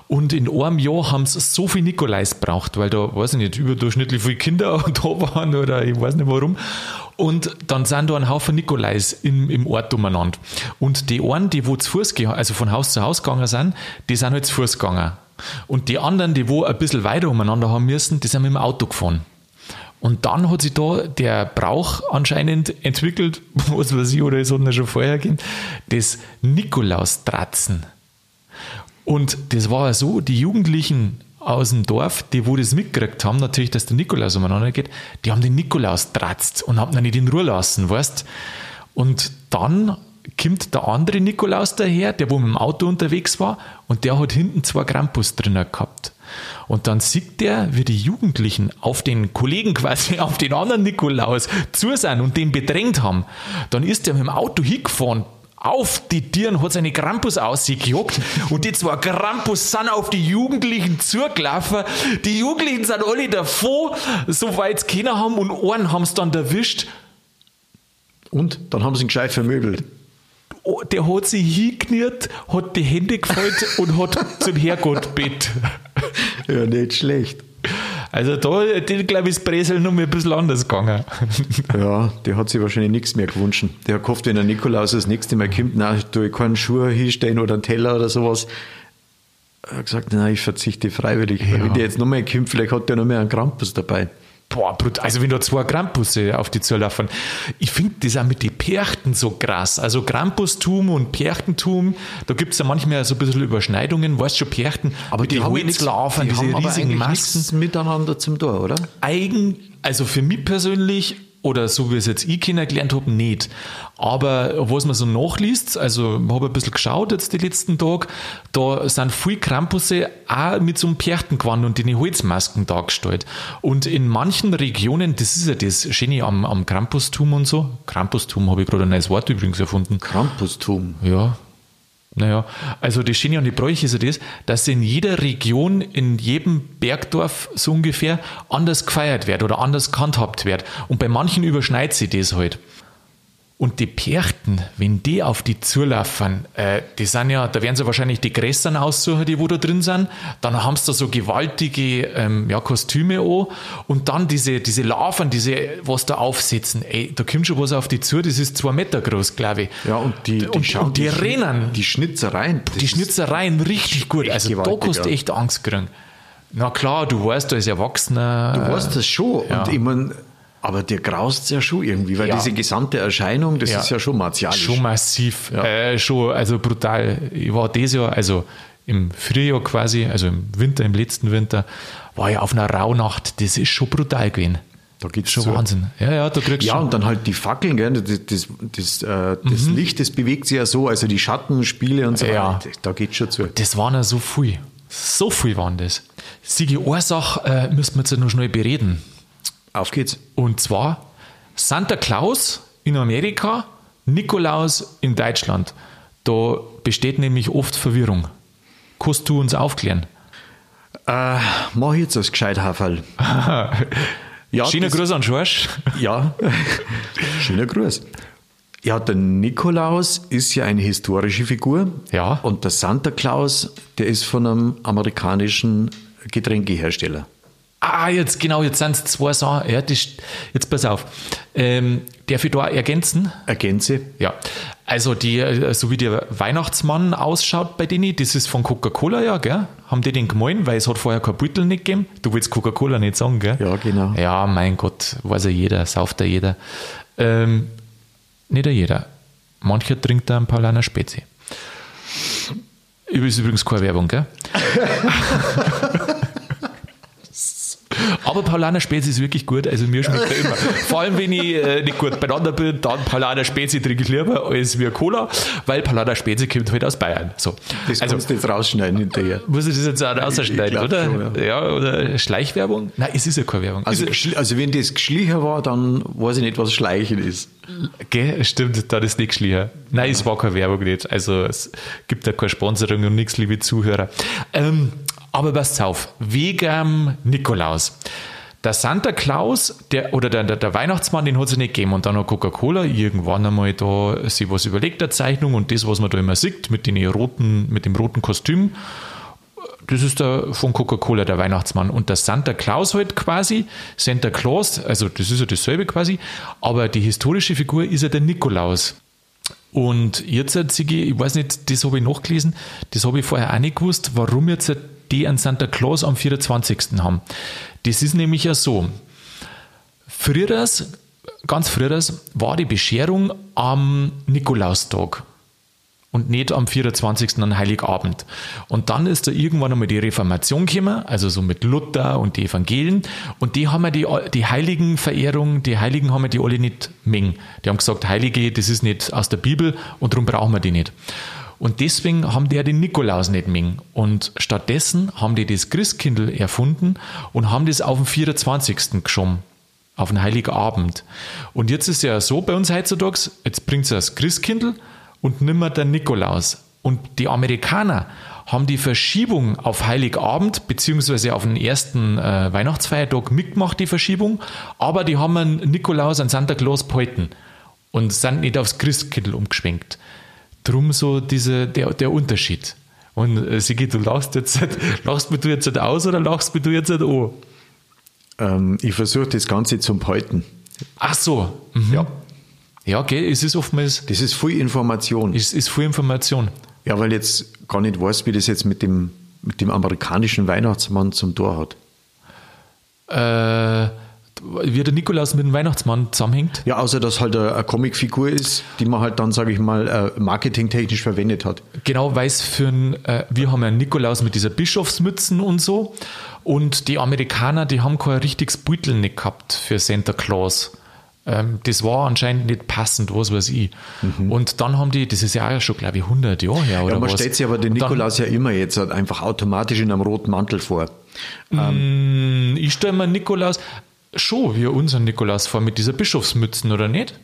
[SPEAKER 1] Und in einem Jahr haben sie so viel Nikolais braucht, weil da, weiß ich nicht, überdurchschnittlich viele Kinder da waren oder ich weiß nicht warum. Und dann sind da ein Haufen Nikolais im, im Ort umeinander. Und die einen, die wo zu Fuß gegangen, also von Haus zu Haus gegangen sind, die sind halt zu Fuß gegangen. Und die anderen, die wo ein bisschen weiter umeinander haben müssen, die sind mit dem Auto gefahren. Und dann hat sich da der Brauch anscheinend entwickelt, was weiß ich, oder es hat schon vorher gegeben, das Nikolaustratzen. Und das war so, die Jugendlichen aus dem Dorf, die wo das mitgekriegt haben, natürlich, dass der Nikolaus umeinander geht, die haben den Nikolaus tratzt und haben ihn nicht in Ruhe lassen, weißt Und dann kommt der andere Nikolaus daher, der wo mit dem Auto unterwegs war und der hat hinten zwei Krampus drinnen gehabt. Und dann sieht der, wie die Jugendlichen auf den Kollegen quasi, auf den anderen Nikolaus zu sind und den bedrängt haben. Dann ist der mit dem Auto hingefahren, auf die Tieren hat seine Krampus ausgejagt und die zwei Krampus sind auf die Jugendlichen zugelaufen. Die Jugendlichen sind alle davor, soweit sie keiner haben und einen haben sie dann erwischt.
[SPEAKER 2] Und dann haben sie ihn gescheit vermöbelt.
[SPEAKER 1] Der hat sich hingekniert, hat die Hände gefaltet und hat zum Herrgott bett.
[SPEAKER 2] Ja, nicht schlecht.
[SPEAKER 1] Also da, glaube ich, ist Bresel noch mal ein bisschen anders gegangen.
[SPEAKER 2] Ja, der hat sich wahrscheinlich nichts mehr gewünscht. Der hat gehofft, wenn der Nikolaus das nächste Mal kommt, nein, tue ich keinen Schuh hinstellen oder einen Teller oder sowas. Er hat gesagt, nein, ich verzichte freiwillig.
[SPEAKER 1] Ja.
[SPEAKER 2] wenn der jetzt nochmal kommt, vielleicht hat der noch mehr einen Krampus dabei.
[SPEAKER 1] Boah, also wenn da zwei Krampusse auf die zulaufen. Ich finde das auch mit den Perchten so krass. Also Krampustum und Perchtentum, da gibt es ja manchmal so ein bisschen Überschneidungen, weißt du schon, Perchten,
[SPEAKER 2] aber die, die Holzlarven,
[SPEAKER 1] diese
[SPEAKER 2] haben
[SPEAKER 1] riesigen Masken.
[SPEAKER 2] miteinander zum Tor, oder?
[SPEAKER 1] Eigen, also für mich persönlich oder so wie es jetzt ich kennengelernt habe, nicht. Aber was man so nachliest, also ich habe ein bisschen geschaut jetzt die letzten Tage, da sind viele Krampusse auch mit so einem Perchtengewand und den Holzmasken dargestellt. Und in manchen Regionen, das ist ja das Schöne am, am Krampustum und so, Krampustum habe ich gerade ein neues Wort übrigens erfunden.
[SPEAKER 2] Krampustum?
[SPEAKER 1] Ja, naja, also das Schöne an die Bräuche ist ja das, dass in jeder Region, in jedem Bergdorf so ungefähr anders gefeiert wird oder anders gehandhabt wird. Und bei manchen überschneidet sich das halt. Und die Perchten, wenn die auf die zulaufen, äh, die sind ja, da werden sie wahrscheinlich die Gräsern aussuchen, die wo da drin sind. Dann haben sie da so gewaltige ähm, ja, Kostüme an. Und dann diese, diese Larven, diese, was da aufsitzen. Ey, da kommt schon was auf die zu, das ist zwei Meter groß, glaube ich.
[SPEAKER 2] Ja, und die, die,
[SPEAKER 1] und, und die, die rennen.
[SPEAKER 2] Die Schnitzereien.
[SPEAKER 1] Die Schnitzereien richtig gut. Also gewaltig, da kannst du echt Angst kriegen. Na klar, du weißt, da ist Erwachsener.
[SPEAKER 2] Du weißt das schon. Ja. Und ich meine, aber dir graust ja schon irgendwie, weil ja. diese gesamte Erscheinung, das ja. ist ja schon martialisch.
[SPEAKER 1] Schon massiv, ja. äh, schon, also brutal. Ich war dieses Jahr, also im Frühjahr quasi, also im Winter, im letzten Winter, war ich auf einer Rauhnacht, das ist schon brutal gewesen.
[SPEAKER 2] Da geht schon so. Wahnsinn.
[SPEAKER 1] Ja, ja, da kriegst
[SPEAKER 2] Ja, und dann halt die Fackeln, gell? das, das, das, äh, das mhm. Licht, das bewegt sich ja so, also die Schattenspiele und so
[SPEAKER 1] ja.
[SPEAKER 2] weiter, da geht schon zu.
[SPEAKER 1] Das waren ja so viel. So viel waren das. Siege Ursache äh, müssen wir jetzt noch schnell bereden.
[SPEAKER 2] Auf geht's.
[SPEAKER 1] Und zwar Santa Claus in Amerika, Nikolaus in Deutschland. Da besteht nämlich oft Verwirrung. Kannst du uns aufklären?
[SPEAKER 2] Äh, mach jetzt das gescheit, Haferl.
[SPEAKER 1] ja, Schöner Gruß an Schorsch.
[SPEAKER 2] Ja, schöner Gruß. Ja, der Nikolaus ist ja eine historische Figur.
[SPEAKER 1] Ja.
[SPEAKER 2] Und der Santa Claus, der ist von einem amerikanischen Getränkehersteller.
[SPEAKER 1] Ah, jetzt genau, jetzt sind es zwei Sachen. Ja, das, jetzt pass auf. Ähm, darf ich da ergänzen?
[SPEAKER 2] Ergänze.
[SPEAKER 1] Ja. Also, die, äh, so wie der Weihnachtsmann ausschaut bei denen, das ist von Coca-Cola, ja, gell? Haben die den gemeint, weil es hat vorher kein Beutel nicht gegeben. Du willst Coca-Cola nicht sagen, gell?
[SPEAKER 2] Ja, genau.
[SPEAKER 1] Ja, mein Gott, weiß ja jeder, sauft ja jeder. Ähm, nicht jeder. Mancher trinkt da ein paar Liner Spezi. Übrigens keine Werbung, gell? Aber Paulaner Spezi ist wirklich gut, also mir schmeckt er immer. Vor allem, wenn ich äh, nicht gut beieinander bin, dann Paulaner Spezi trinke ich lieber als wie Cola, weil Paulaner Spezi kommt halt aus Bayern. So.
[SPEAKER 2] Das also, kannst du jetzt rausschneiden hinterher.
[SPEAKER 1] Muss ich das jetzt auch rausschneiden, oder? Schon, ja. ja. oder Schleichwerbung? Nein, es ist ja keine Werbung.
[SPEAKER 2] Also, also wenn das geschlichen war, dann weiß ich nicht, was Schleichen ist.
[SPEAKER 1] Gell, stimmt, da ist nicht geschlichen. Nein, ja. es war keine Werbung nicht. Also es gibt ja keine Sponsoring und nichts, liebe Zuhörer. Ähm, aber passt auf, wegen Nikolaus. Der Santa Claus, der, oder der, der, Weihnachtsmann, den hat es nicht gegeben. Und dann noch Coca-Cola, irgendwann einmal da sich was überlegt, der Zeichnung und das, was man da immer sieht, mit, den roten, mit dem roten Kostüm, das ist der von Coca-Cola, der Weihnachtsmann. Und der Santa Claus halt quasi, Santa Claus, also das ist ja dasselbe quasi, aber die historische Figur ist ja der Nikolaus. Und jetzt, ich weiß nicht, das habe ich nachgelesen, das habe ich vorher auch nicht gewusst, warum jetzt die einen Santa Claus am 24. haben. Das ist nämlich ja so. Früher, ganz früher, war die Bescherung am Nikolaustag und nicht am 24. an Heiligabend. Und dann ist da irgendwann einmal die Reformation gekommen, also so mit Luther und die Evangelien. Und die haben ja die, die Heiligenverehrung, die Heiligen haben ja die alle nicht mengen. Die haben gesagt, Heilige, das ist nicht aus der Bibel und darum brauchen wir die nicht. Und deswegen haben die ja den Nikolaus nicht mehr. Und stattdessen haben die das Christkindl erfunden und haben das auf den 24. geschoben. Auf den Heiligabend. Und jetzt ist ja so bei uns heutzutage, jetzt bringt es das Christkindl und nimmer der Nikolaus. Und die Amerikaner haben die Verschiebung auf Heiligabend beziehungsweise auf den ersten äh, Weihnachtsfeiertag mitgemacht, die Verschiebung, aber die haben einen Nikolaus, einen Santa Claus behalten und sind nicht aufs Christkindl umgeschwenkt. Drum so diese, der, der Unterschied. Und äh, Sigi, du lachst jetzt, lachst mir du jetzt nicht aus oder lachst mir du jetzt nicht an?
[SPEAKER 2] Ähm, ich versuche das Ganze zum Behalten.
[SPEAKER 1] Ach so. Mhm. Ja. Ja, okay, es ist oftmals.
[SPEAKER 2] Das ist viel Information.
[SPEAKER 1] Es ist viel Information.
[SPEAKER 2] Ja, weil jetzt gar nicht weiß, wie das jetzt mit dem, mit dem amerikanischen Weihnachtsmann zum Tor hat.
[SPEAKER 1] Äh, wie der Nikolaus mit dem Weihnachtsmann zusammenhängt?
[SPEAKER 2] Ja, außer dass halt eine, Comicfigur ist, die man halt dann, sage ich mal, äh, marketingtechnisch verwendet hat.
[SPEAKER 1] Genau, weil es für ein, äh, wir haben ja einen Nikolaus mit dieser Bischofsmützen und so. Und die Amerikaner, die haben kein richtiges Beutel nicht gehabt für Santa Claus. Ähm, das war anscheinend nicht passend, was weiß ich. Und dann haben die, das ist ja auch schon, glaube ich, 100 Jahre her oder
[SPEAKER 2] Ja, man
[SPEAKER 1] was.
[SPEAKER 2] stellt sich aber den
[SPEAKER 1] Und dann-
[SPEAKER 2] Nikolaus ja immer jetzt halt einfach automatisch in einem roten Mantel vor.
[SPEAKER 1] Mm, Ich stelle mir Nikolaus schon wie unseren Nikolaus vor mit dieser Bischofsmützen, oder nicht?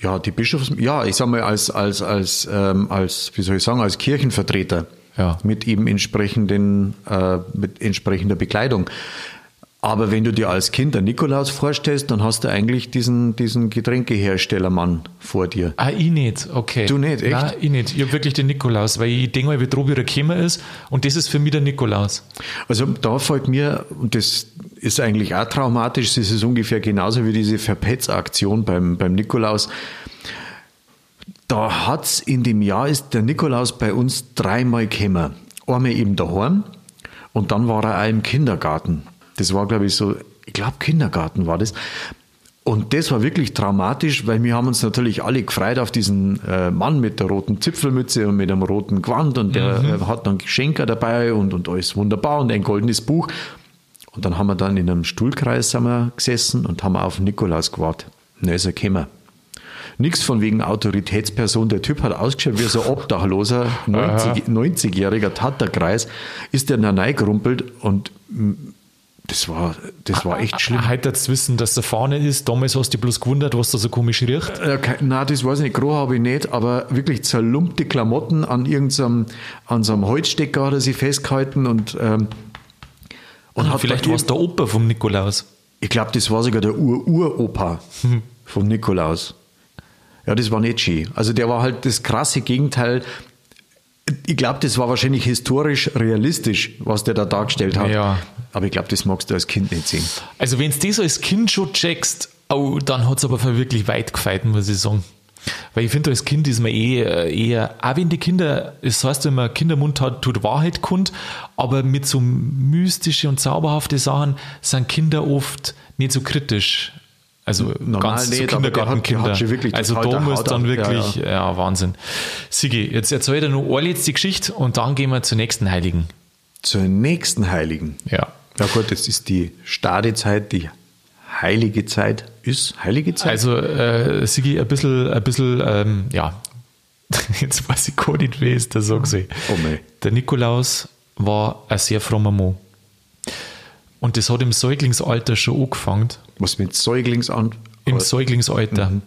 [SPEAKER 2] Ja, die Bischofs, ja, ich sag mal, als, als, als, ähm, als, wie soll ich sagen, als Kirchenvertreter.
[SPEAKER 1] Ja.
[SPEAKER 2] Mit eben entsprechenden, äh, mit entsprechender Bekleidung. Aber wenn du dir als Kind einen Nikolaus vorstellst, dann hast du eigentlich diesen, diesen Getränkeherstellermann vor dir.
[SPEAKER 1] Ah, ich nicht, okay.
[SPEAKER 2] Du nicht, echt?
[SPEAKER 1] Nein, ich nicht. Ich habe wirklich den Nikolaus, weil ich denke mal, wie droh wieder gekommen ist und das ist für mich der Nikolaus.
[SPEAKER 2] Also da fällt mir, und das ist eigentlich auch traumatisch, das ist ungefähr genauso wie diese Verpetz-Aktion beim, beim Nikolaus. Da hat's in dem Jahr ist der Nikolaus bei uns dreimal gekommen. Einmal eben daheim und dann war er auch im Kindergarten. Das war, glaube ich, so, ich glaube, Kindergarten war das. Und das war wirklich traumatisch, weil wir haben uns natürlich alle gefreut auf diesen äh, Mann mit der roten Zipfelmütze und mit einem roten Gewand und der äh, hat dann Geschenke dabei und, und alles wunderbar und ein goldenes Buch. Und dann haben wir dann in einem Stuhlkreis wir gesessen und haben auf Nikolaus gewartet. Dann ist er gekommen. Nichts von wegen Autoritätsperson. Der Typ hat ausgeschaut wie so ein obdachloser 90 90-jähriger Tatterkreis. Ist der dann reingerumpelt und das war, das war echt schlimm.
[SPEAKER 1] Heute jetzt wissen, dass der Fahne ist. Damals hast du dich bloß gewundert, was da so komisch riecht.
[SPEAKER 2] Äh, Nein, das weiß ich nicht. Groß habe ich nicht, aber wirklich zerlumpte Klamotten an irgendeinem an so einem Holzstecker hat er sich festgehalten und, ähm, und hat
[SPEAKER 1] Vielleicht
[SPEAKER 2] da
[SPEAKER 1] war es der Opa vom Nikolaus.
[SPEAKER 2] Ich glaube, das war sogar der Ur-Uropa von Nikolaus. Ja, das war nicht schön. Also der war halt das krasse Gegenteil. Ich glaube, das war wahrscheinlich historisch realistisch, was der da dargestellt hat.
[SPEAKER 1] Ja.
[SPEAKER 2] Aber ich glaube, das magst du als Kind nicht sehen.
[SPEAKER 1] Also wenn du das als Kind schon checkst, oh, dann hat es aber für wirklich weit gefeit, muss ich sagen. Weil ich finde, als Kind ist man eh äh, eher, auch wenn die Kinder, es heißt immer, Kindermund hat, tut Wahrheit kund, aber mit so mystische und zauberhafte Sachen sind Kinder oft nicht so kritisch. Also
[SPEAKER 2] Normal
[SPEAKER 1] ganz
[SPEAKER 2] nicht,
[SPEAKER 1] so Kindergartenkinder.
[SPEAKER 2] wirklich
[SPEAKER 1] also da muss dann
[SPEAKER 2] ab. Ja,
[SPEAKER 1] wirklich, ja, Wahnsinn. Sigi, jetzt erzähl dir noch eine letzte Geschichte und dann gehen wir zur nächsten Heiligen.
[SPEAKER 2] Zur nächsten Heiligen.
[SPEAKER 1] Ja.
[SPEAKER 2] Ja gut, das ist die Stadezeit, die heilige Zeit. Ist heilige Zeit?
[SPEAKER 1] Also, äh, Sigi, ein bisschen, ein bisschen, ähm, ja, jetzt weiß ich gar nicht, wer ist der so gesehen.
[SPEAKER 2] Oh mei.
[SPEAKER 1] Der Nikolaus war ein sehr frommer Mann. Und das hat im Säuglingsalter schon angefangen.
[SPEAKER 2] Was mit Säuglings an?
[SPEAKER 1] Im Säuglingsalter.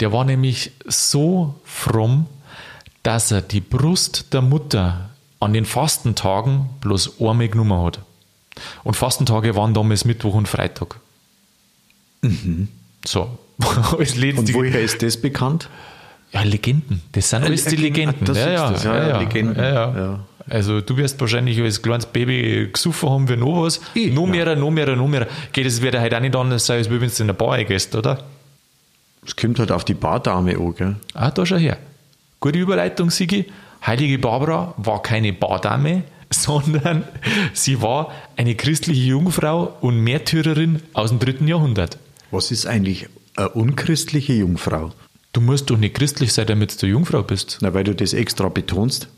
[SPEAKER 1] Der war nämlich so fromm, dass er die Brust der Mutter an den Fastentagen bloß einmal genommen hat. Und Fastentage waren damals Mittwoch und Freitag. So. Als
[SPEAKER 2] Und woher ist das bekannt?
[SPEAKER 1] ja, Legenden. Das sind alles die
[SPEAKER 2] äh,
[SPEAKER 1] Legenden.
[SPEAKER 2] das
[SPEAKER 1] ja,
[SPEAKER 2] ist
[SPEAKER 1] ja,
[SPEAKER 2] das, ja,
[SPEAKER 1] ja,
[SPEAKER 2] ja,
[SPEAKER 1] ja,
[SPEAKER 2] Legenden.
[SPEAKER 1] Ja, ja.
[SPEAKER 2] Ja.
[SPEAKER 1] Also du wirst wahrscheinlich als kleines Baby gesoffen haben wie noch was.
[SPEAKER 2] Ich?
[SPEAKER 1] noch mehr, noch mehr, noch mehr. Geht es wird halt auch nicht anders sein, als wenn du in der Bar gehst, oder?
[SPEAKER 2] Es kommt halt auf die Bardame an, gell?
[SPEAKER 1] Ah, da schau her. Gute Überleitung, Sigi. Heilige Barbara war keine Bardame, sondern sie war eine christliche Jungfrau und Märtyrerin aus dem dritten Jahrhundert.
[SPEAKER 2] Was ist eigentlich eine unchristliche Jungfrau?
[SPEAKER 1] Du musst doch nicht christlich sein, damit du Jungfrau bist.
[SPEAKER 2] Na, weil du das extra betonst.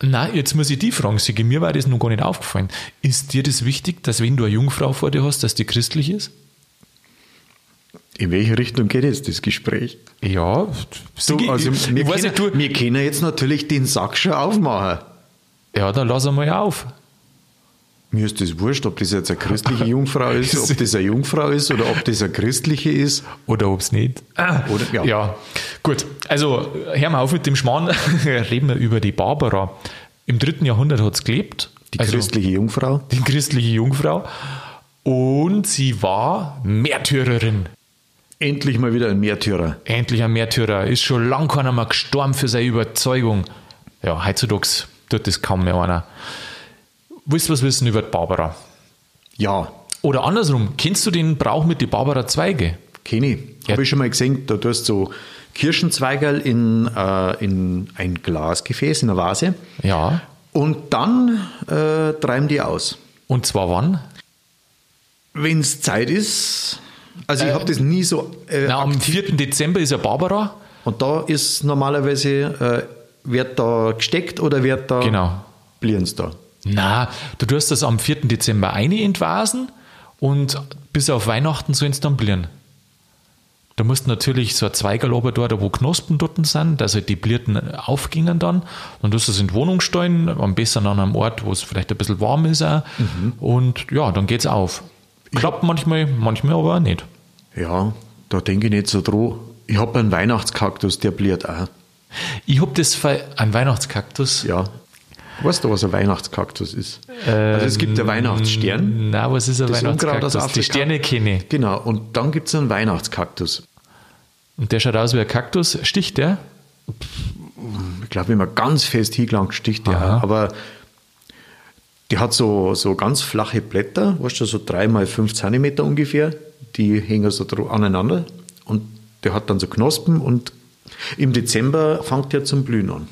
[SPEAKER 1] Na, jetzt muss ich die fragen, Sigi, mir war das noch gar nicht aufgefallen. Ist dir das wichtig, dass wenn du eine Jungfrau vor dir hast, dass die christlich ist?
[SPEAKER 2] In welche Richtung geht jetzt das Gespräch?
[SPEAKER 1] Ja, Sigi,
[SPEAKER 2] Du, also,
[SPEAKER 1] ich,
[SPEAKER 2] wir,
[SPEAKER 1] ich weiß
[SPEAKER 2] können,
[SPEAKER 1] nicht, du,
[SPEAKER 2] wir können jetzt natürlich den Sack schon aufmachen.
[SPEAKER 1] Ja, dann lass einmal auf.
[SPEAKER 2] Mir ist das wurscht, ob das jetzt eine christliche Jungfrau ist, ob das eine Jungfrau ist oder ob das eine christliche ist.
[SPEAKER 1] Oder ob es nicht.
[SPEAKER 2] Oder- ja.
[SPEAKER 1] ja. gut. Also, hör mal auf mit dem Schmarrn. Reden wir über die Barbara. Im dritten Jahrhundert hat es gelebt.
[SPEAKER 2] Die
[SPEAKER 1] also,
[SPEAKER 2] christliche Jungfrau.
[SPEAKER 1] die christliche Jungfrau. Und sie war Märtyrerin.
[SPEAKER 2] Endlich mal wieder ein Märtyrer.
[SPEAKER 1] Endlich ein Märtyrer. Ist schon lang keiner mehr gestorben für seine Überzeugung. Ja, heutzutage tut das kaum mehr einer. Willst du was wissen über die Barbara?
[SPEAKER 2] Ja,
[SPEAKER 1] Oder andersrum, kennst du den Brauch mit den Barbara-Zweige?
[SPEAKER 2] kenne ich.
[SPEAKER 1] Ja.
[SPEAKER 2] Habe ich schon mal gesehen. Da tust du so Kirschenzweigerl in, äh, in ein Glasgefäß, in eine Vase.
[SPEAKER 1] Ja.
[SPEAKER 2] Und dann äh, treiben die aus.
[SPEAKER 1] Und zwar wann?
[SPEAKER 2] Wenn es Zeit ist, Also ich habe das nie so. Äh,
[SPEAKER 1] Na, am 4. Dezember ist ja Barbara.
[SPEAKER 2] und da ist normalerweise, äh, wird da gesteckt oder wird da
[SPEAKER 1] Genau.
[SPEAKER 2] Blierens da?
[SPEAKER 1] Na, du tust das am 4. Dezember eine entvasen und bis auf Weihnachten sollen es dann blieren. Da musst du natürlich so ein Zweigerl oben dort, wo Knospen dort sind, dass halt die Blierten aufgingen dann. Dann tust du es in die Wohnung stellen, am besten an einem Ort, wo es vielleicht ein bisschen warm ist auch. Und ja, dann geht's auf. Klappt manchmal, manchmal aber auch nicht.
[SPEAKER 2] Ja, da denke ich nicht so dran. Ich habe einen Weihnachtskaktus, der bliert auch.
[SPEAKER 1] Ich hab das für einen Weihnachtskaktus.
[SPEAKER 2] Ja. Weißt du, was ein Weihnachtskaktus ist? also es gibt einen Weihnachtsstern.
[SPEAKER 1] Na, was ist ein
[SPEAKER 2] Das Unkraut
[SPEAKER 1] Weihnachtskaktus? Die
[SPEAKER 2] Afrika.
[SPEAKER 1] Sterne kenne ich.
[SPEAKER 2] Genau, und dann gibt es einen Weihnachtskaktus.
[SPEAKER 1] Und der schaut aus wie ein Kaktus. Sticht der?
[SPEAKER 2] Ich glaube, wenn man ganz fest hingelangt, sticht der
[SPEAKER 1] Aha.
[SPEAKER 2] Aber die hat so, so ganz flache Blätter, weißt du, so drei mal fünf Zentimeter ungefähr. Die hängen so aneinander. Und der hat dann so Knospen und im Dezember fängt der zum Blühen an.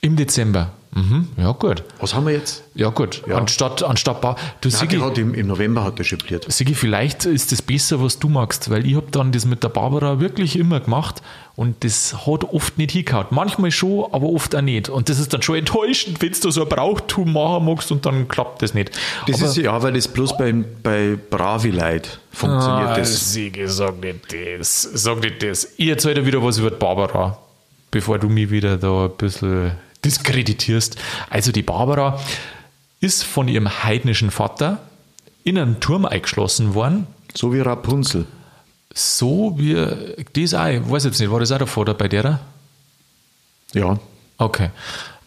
[SPEAKER 1] Im Dezember. Mhm. Ja, gut.
[SPEAKER 2] Was haben wir jetzt?
[SPEAKER 1] Ja, gut.
[SPEAKER 2] Ja.
[SPEAKER 1] Anstatt, anstatt Ba- Du
[SPEAKER 2] Nein,
[SPEAKER 1] Sigi,
[SPEAKER 2] hat im, im November hat der schon bliert.
[SPEAKER 1] Sigi, vielleicht ist das besser, was du magst, weil ich habe dann das mit der Barbara wirklich immer gemacht und das hat oft nicht hingehauen. Manchmal schon, aber oft auch nicht. Und das ist dann schon enttäuschend, wenn du so ein Brauchtum machen magst und dann klappt das nicht.
[SPEAKER 2] Das
[SPEAKER 1] aber,
[SPEAKER 2] ist ja, weil das bloß bei, bei Bravi-Leid funktioniert.
[SPEAKER 1] Ah,
[SPEAKER 2] das.
[SPEAKER 1] Sigi, sag nicht das. Sag nicht das. Ich erzähle dir wieder was über die Barbara, bevor du mich wieder da ein bisschen diskreditierst. Also die Barbara ist von ihrem heidnischen Vater in einen Turm eingeschlossen worden.
[SPEAKER 2] So wie Rapunzel.
[SPEAKER 1] So wie das auch, ich weiß jetzt nicht, war das auch der Vater bei der?
[SPEAKER 2] Ja.
[SPEAKER 1] Okay.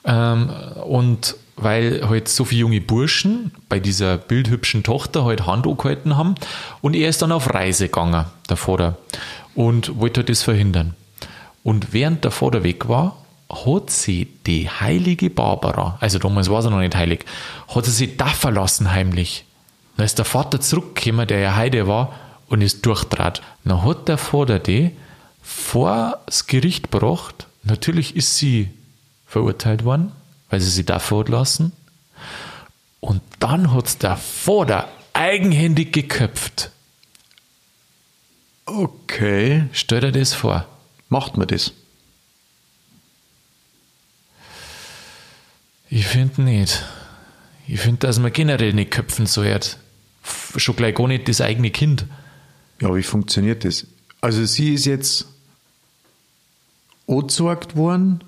[SPEAKER 1] Ähm, und weil halt so viele junge Burschen bei dieser bildhübschen Tochter halt Hand angehalten haben und er ist dann auf Reise gegangen, der Vater, und wollte halt das verhindern. Und während der Vater weg war, hat sie die heilige Barbara, also damals war sie noch nicht heilig, hat sie sich da verlassen heimlich. Dann ist der Vater zurückgekommen, der ja Heide war, und ist durchtrat. Dann hat der Vater die vor das Gericht gebracht. Natürlich ist sie verurteilt worden, weil sie sich dafür hat lassen. Und dann hat der Vater eigenhändig geköpft.
[SPEAKER 2] Okay.
[SPEAKER 1] Stell dir das vor.
[SPEAKER 2] Macht man das?
[SPEAKER 1] Ich finde nicht. Ich finde, dass man generell nicht köpfen sollte. Schon gleich gar nicht das eigene Kind.
[SPEAKER 2] Ja, wie funktioniert das? Also sie ist jetzt angezeigt worden,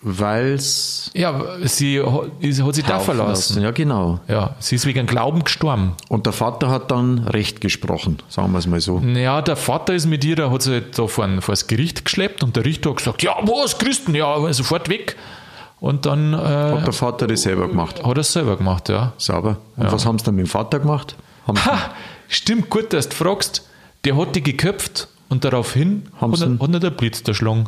[SPEAKER 2] weil es
[SPEAKER 1] Ja, sie ha- sie hat sich da verlassen.
[SPEAKER 2] Ja, genau.
[SPEAKER 1] Ja, sie ist wegen Glauben gestorben.
[SPEAKER 2] Und der Vater hat dann Recht gesprochen, sagen wir es mal so.
[SPEAKER 1] Ja, der Vater ist mit ihr, der hat sie da vor, vor das Gericht geschleppt und der Richter hat gesagt, ja, was, Christen, ja, sofort weg. Und dann äh,
[SPEAKER 2] Hat der Vater das selber gemacht.
[SPEAKER 1] hat er es selber gemacht, ja.
[SPEAKER 2] Sauber. Und was haben sie dann mit dem Vater gemacht? Haben
[SPEAKER 1] Ha, stimmt, gut, dass du fragst. Der hat die geköpft und daraufhin
[SPEAKER 2] Haben
[SPEAKER 1] hat, er- hat er der Blitz erschlagen.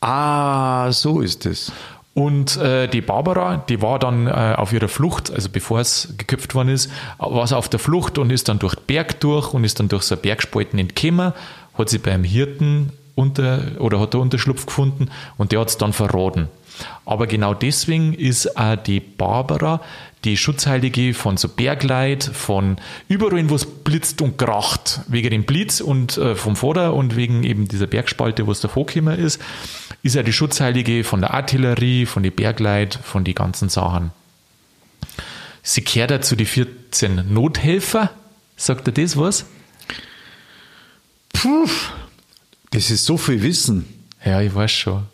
[SPEAKER 2] Ah, so ist es.
[SPEAKER 1] Und äh, die Barbara, die war dann äh, auf ihrer Flucht, also bevor es geköpft worden ist, war sie auf der Flucht und ist dann durch den Berg durch und ist dann durch so eine Bergspalten entgekommen, hat sie beim Hirten unter oder hat er Unterschlupf gefunden und der hat es dann verraten. Aber genau deswegen ist auch die Barbara die Schutzheilige von so Bergleit, von überall, wo es blitzt und kracht, wegen dem Blitz und äh, vom Vorder und wegen eben dieser Bergspalte, wo es davor gekommen ist, ist er die Schutzheilige von der Artillerie, von den Bergleit, von den ganzen Sachen. Sie kehrt dazu die 14 Nothelfer. Sagt er das was?
[SPEAKER 2] Puh, das ist so viel Wissen.
[SPEAKER 1] Ja, ich weiß schon.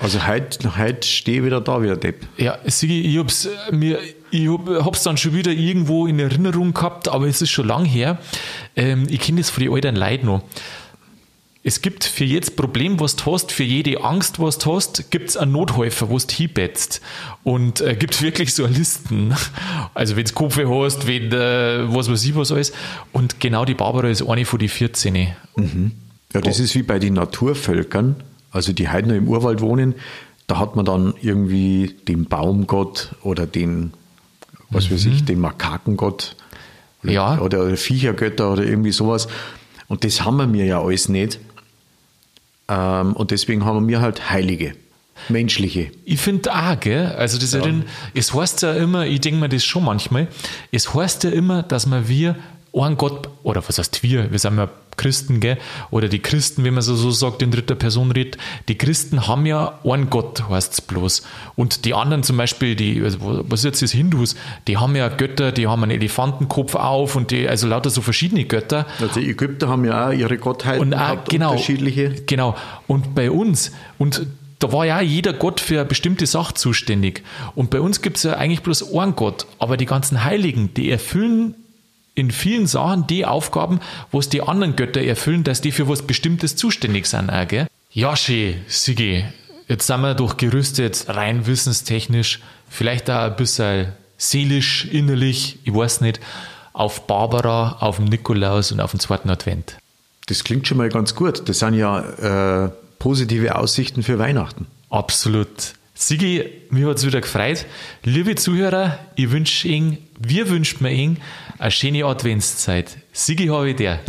[SPEAKER 2] Also heute, heute stehe ich wieder da, wie der Depp.
[SPEAKER 1] Ja, Sigi, ich hab's mir, ich hab, hab's dann schon wieder irgendwo in Erinnerung gehabt, aber es ist schon lang her. Ähm, ich kenne das von den alten Leuten noch. Es gibt für jedes Problem, was du hast, für jede Angst, was du hast, gibt's einen Nothäufer, wo du hinbetzt. Und äh, gibt wirklich so Listen. Also wenn du Kopf hast, wenn äh, was weiß ich was alles. Und genau die Barbara ist eine von die 14.
[SPEAKER 2] Ja, das ist wie bei den Naturvölkern, also die heute noch im Urwald wohnen, da hat man dann irgendwie den Baumgott oder den, was weiß ich, den Makakengott oder,
[SPEAKER 1] Ja.
[SPEAKER 2] oder, Viechergötter oder irgendwie sowas. Und das haben wir ja alles nicht. Ähm, und deswegen haben wir halt Heilige, menschliche.
[SPEAKER 1] Ich finde auch, gell? Also das ja. es heißt ja immer, ich denke mir das schon manchmal, es heißt ja immer, dass man wir einen Gott, oder was heißt wir, wir sind ja Christen, gell? oder die Christen, wenn man so, so sagt, in dritter Person redet, die Christen haben ja einen Gott, heißt es bloß. Und die anderen zum Beispiel, die, also was jetzt ist Hindus, die haben ja Götter, die haben einen Elefantenkopf auf und die, also lauter so verschiedene Götter.
[SPEAKER 2] Also die Ägypter haben ja auch ihre Gottheiten
[SPEAKER 1] und auch, genau,
[SPEAKER 2] unterschiedliche.
[SPEAKER 1] Genau. Und bei uns, und da war ja jeder Gott für eine bestimmte Sache zuständig. Und bei uns gibt es ja eigentlich bloß einen Gott. Aber die ganzen Heiligen, die erfüllen in vielen Sachen die Aufgaben, wo es die anderen Götter erfüllen, dass die für was Bestimmtes zuständig sind. Auch, gell? Ja, schön, Sigi. Jetzt sind wir doch gerüstet, rein wissenstechnisch, vielleicht auch ein bisschen seelisch, innerlich, ich weiß nicht, auf Barbara, auf den Nikolaus und auf den zweiten Advent.
[SPEAKER 2] Das klingt schon mal ganz gut. Das sind ja äh, positive Aussichten für Weihnachten.
[SPEAKER 1] Absolut. Sigi, mir hat es wieder gefreut. Liebe Zuhörer, ich wünsche Ihnen, wir wünschen mir eine schöne Adventszeit. Sigi habe ich der.